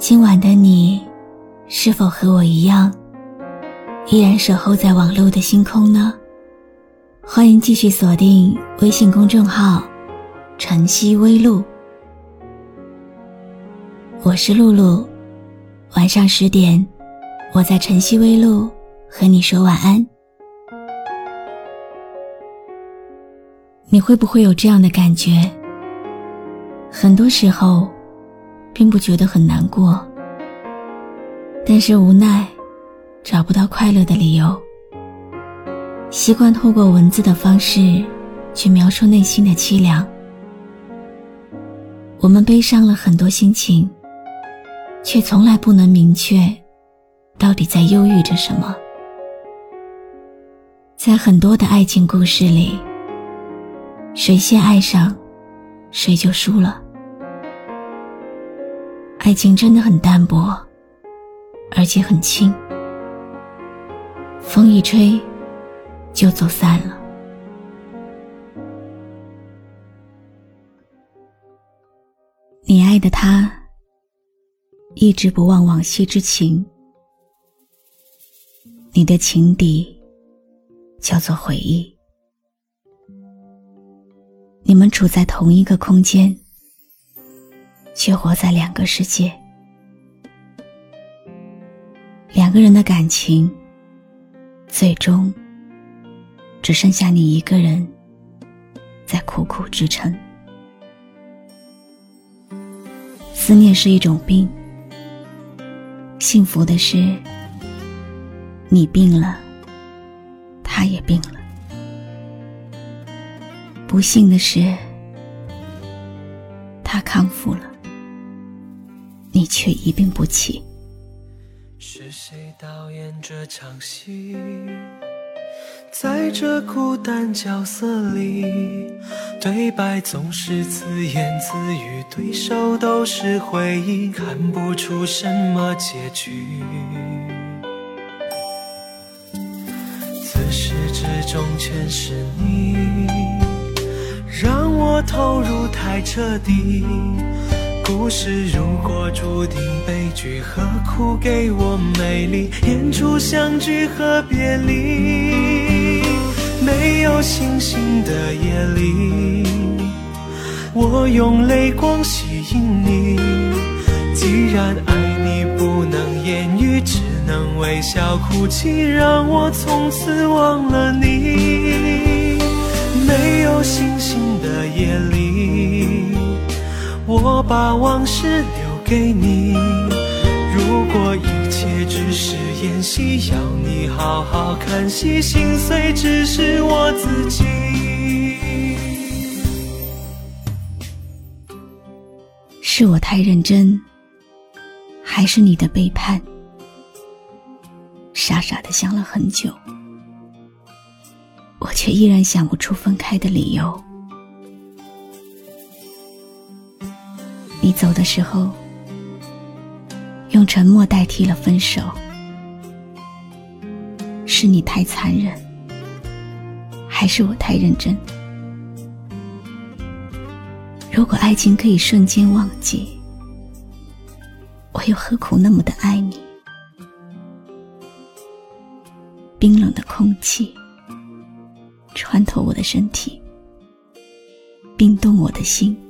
今晚的你，是否和我一样，依然守候在网络的星空呢？欢迎继续锁定微信公众号“晨曦微露”，我是露露。晚上十点，我在晨曦微露和你说晚安。你会不会有这样的感觉？很多时候。并不觉得很难过，但是无奈找不到快乐的理由。习惯透过文字的方式去描述内心的凄凉。我们悲伤了很多心情，却从来不能明确到底在忧郁着什么。在很多的爱情故事里，谁先爱上，谁就输了。爱情真的很淡薄，而且很轻，风一吹就走散了。你爱的他，一直不忘往昔之情，你的情敌叫做回忆，你们处在同一个空间。却活在两个世界，两个人的感情，最终只剩下你一个人在苦苦支撑。思念是一种病，幸福的是，你病了，他也病了；不幸的是，他康复了。你却一病不起。是谁导演这场戏？在这孤单角色里，对白总是自言自语，对手都是回忆，看不出什么结局。自始至终全是你，让我投入太彻底。故事如果注定悲剧，何苦给我美丽演出相聚和别离？没有星星的夜里，我用泪光吸引你。既然爱你不能言语，只能微笑哭泣，让我从此忘了你。没有星星的夜里。我把往事留给你。如果一切只是演戏，要你好好看戏，心碎只是我自己。是我太认真，还是你的背叛？傻傻的想了很久，我却依然想不出分开的理由。你走的时候，用沉默代替了分手，是你太残忍，还是我太认真？如果爱情可以瞬间忘记，我又何苦那么的爱你？冰冷的空气穿透我的身体，冰冻我的心。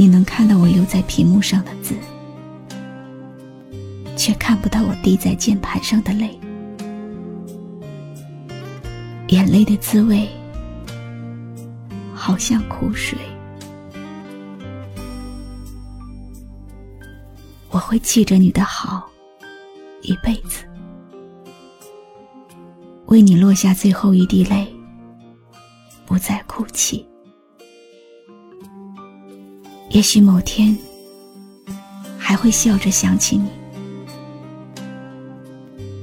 你能看到我留在屏幕上的字，却看不到我滴在键盘上的泪。眼泪的滋味，好像苦水。我会记着你的好，一辈子，为你落下最后一滴泪，不再哭泣。也许某天还会笑着想起你，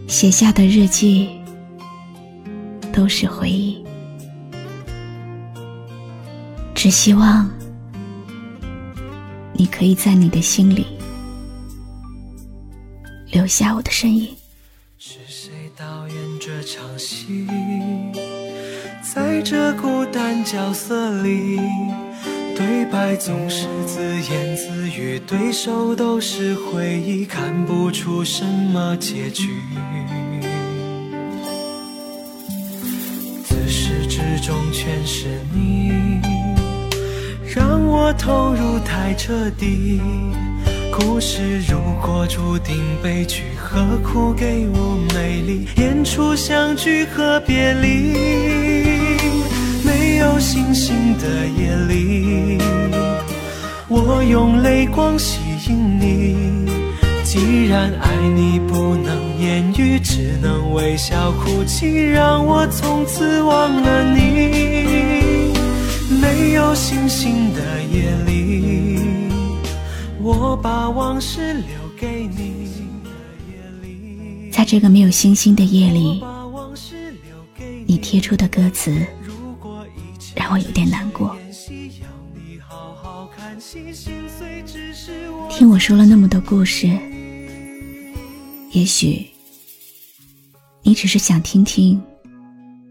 写下的日记都是回忆。只希望你可以在你的心里留下我的身影。是谁导演这场戏？在这孤单角色里。对白总是自言自语，对手都是回忆，看不出什么结局。自始至终全是你，让我投入太彻底。故事如果注定悲剧，何苦给我美丽？演出相聚和别离。有星星的夜里，我用泪光吸引你。既然爱你不能言语，只能微笑哭泣，让我从此忘了你。没有星星的夜里，我把往事留给你。在这个没有星星的夜里，你贴出的歌词。让我有点难过。听我说了那么多故事，也许你只是想听听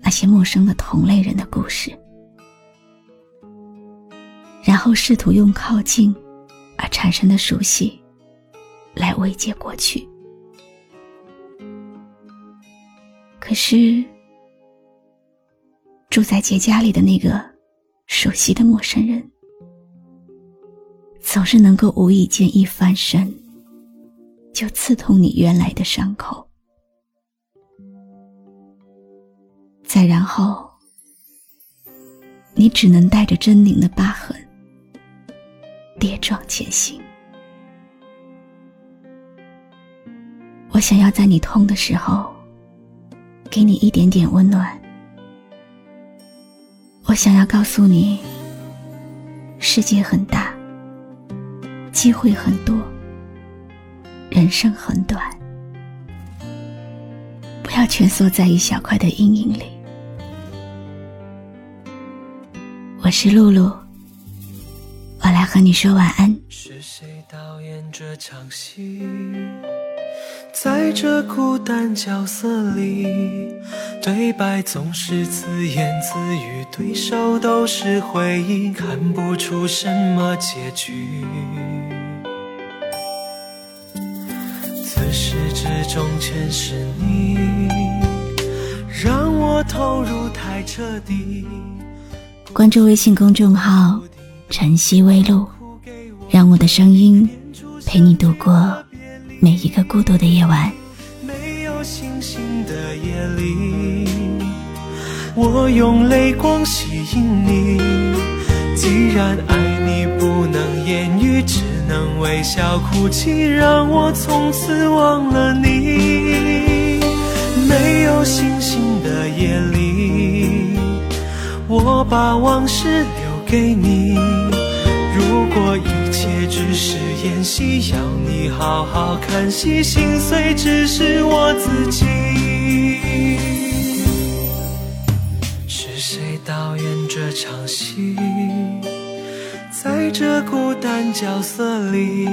那些陌生的同类人的故事，然后试图用靠近而产生的熟悉来慰藉过去。可是。住在杰家里的那个熟悉的陌生人，总是能够无意间一翻身，就刺痛你原来的伤口。再然后，你只能带着狰狞的疤痕，跌撞前行。我想要在你痛的时候，给你一点点温暖。我想要告诉你，世界很大，机会很多，人生很短，不要蜷缩在一小块的阴影里。我是露露，我来和你说晚安。是谁导演这场戏？在这孤单角色里，对白总是自言自语，对手都是回忆，看不出什么结局。自始至终全是你，让我投入太彻底。关注微信公众号“晨曦微露”，让我的声音陪你度过。每一个孤独的夜晚，没有星星的夜里，我用泪光吸引你。既然爱你不能言语，只能微笑哭泣，让我从此忘了你。没有星星的夜里，我把往事留给你。如果一切只是演戏，要你好好看戏，心碎只是我自己。是谁导演这场戏？在这孤单角色里，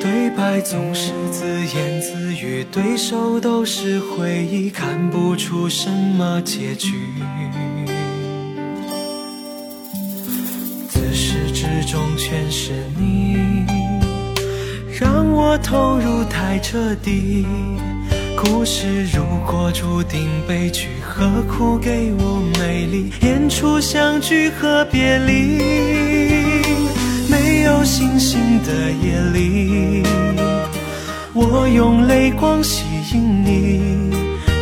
对白总是自言自语，对手都是回忆，看不出什么结局。全是你，让我投入太彻底。故事如果注定悲剧，何苦给我美丽？演出相聚和别离，没有星星的夜里，我用泪光吸引你。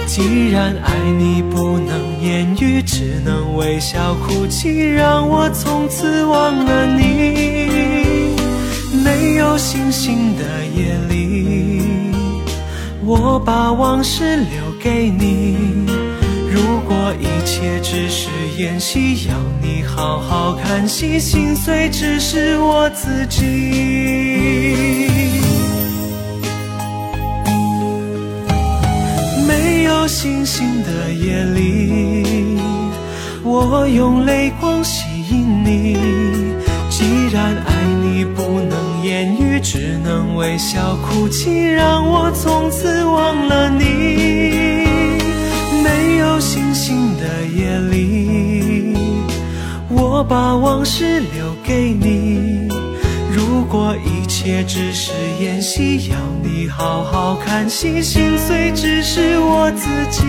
既然爱你不能言语，只能微笑哭泣，让我从此忘了你。星星的夜里，我把往事留给你。如果一切只是演戏，要你好好看戏，心碎只是我自己。没有星星的夜里，我用泪光吸引你。既然爱，只能微笑哭泣，让我从此忘了你。没有星星的夜里，我把往事留给你。如果一切只是演戏，要你好好看戏，心碎只是我自己。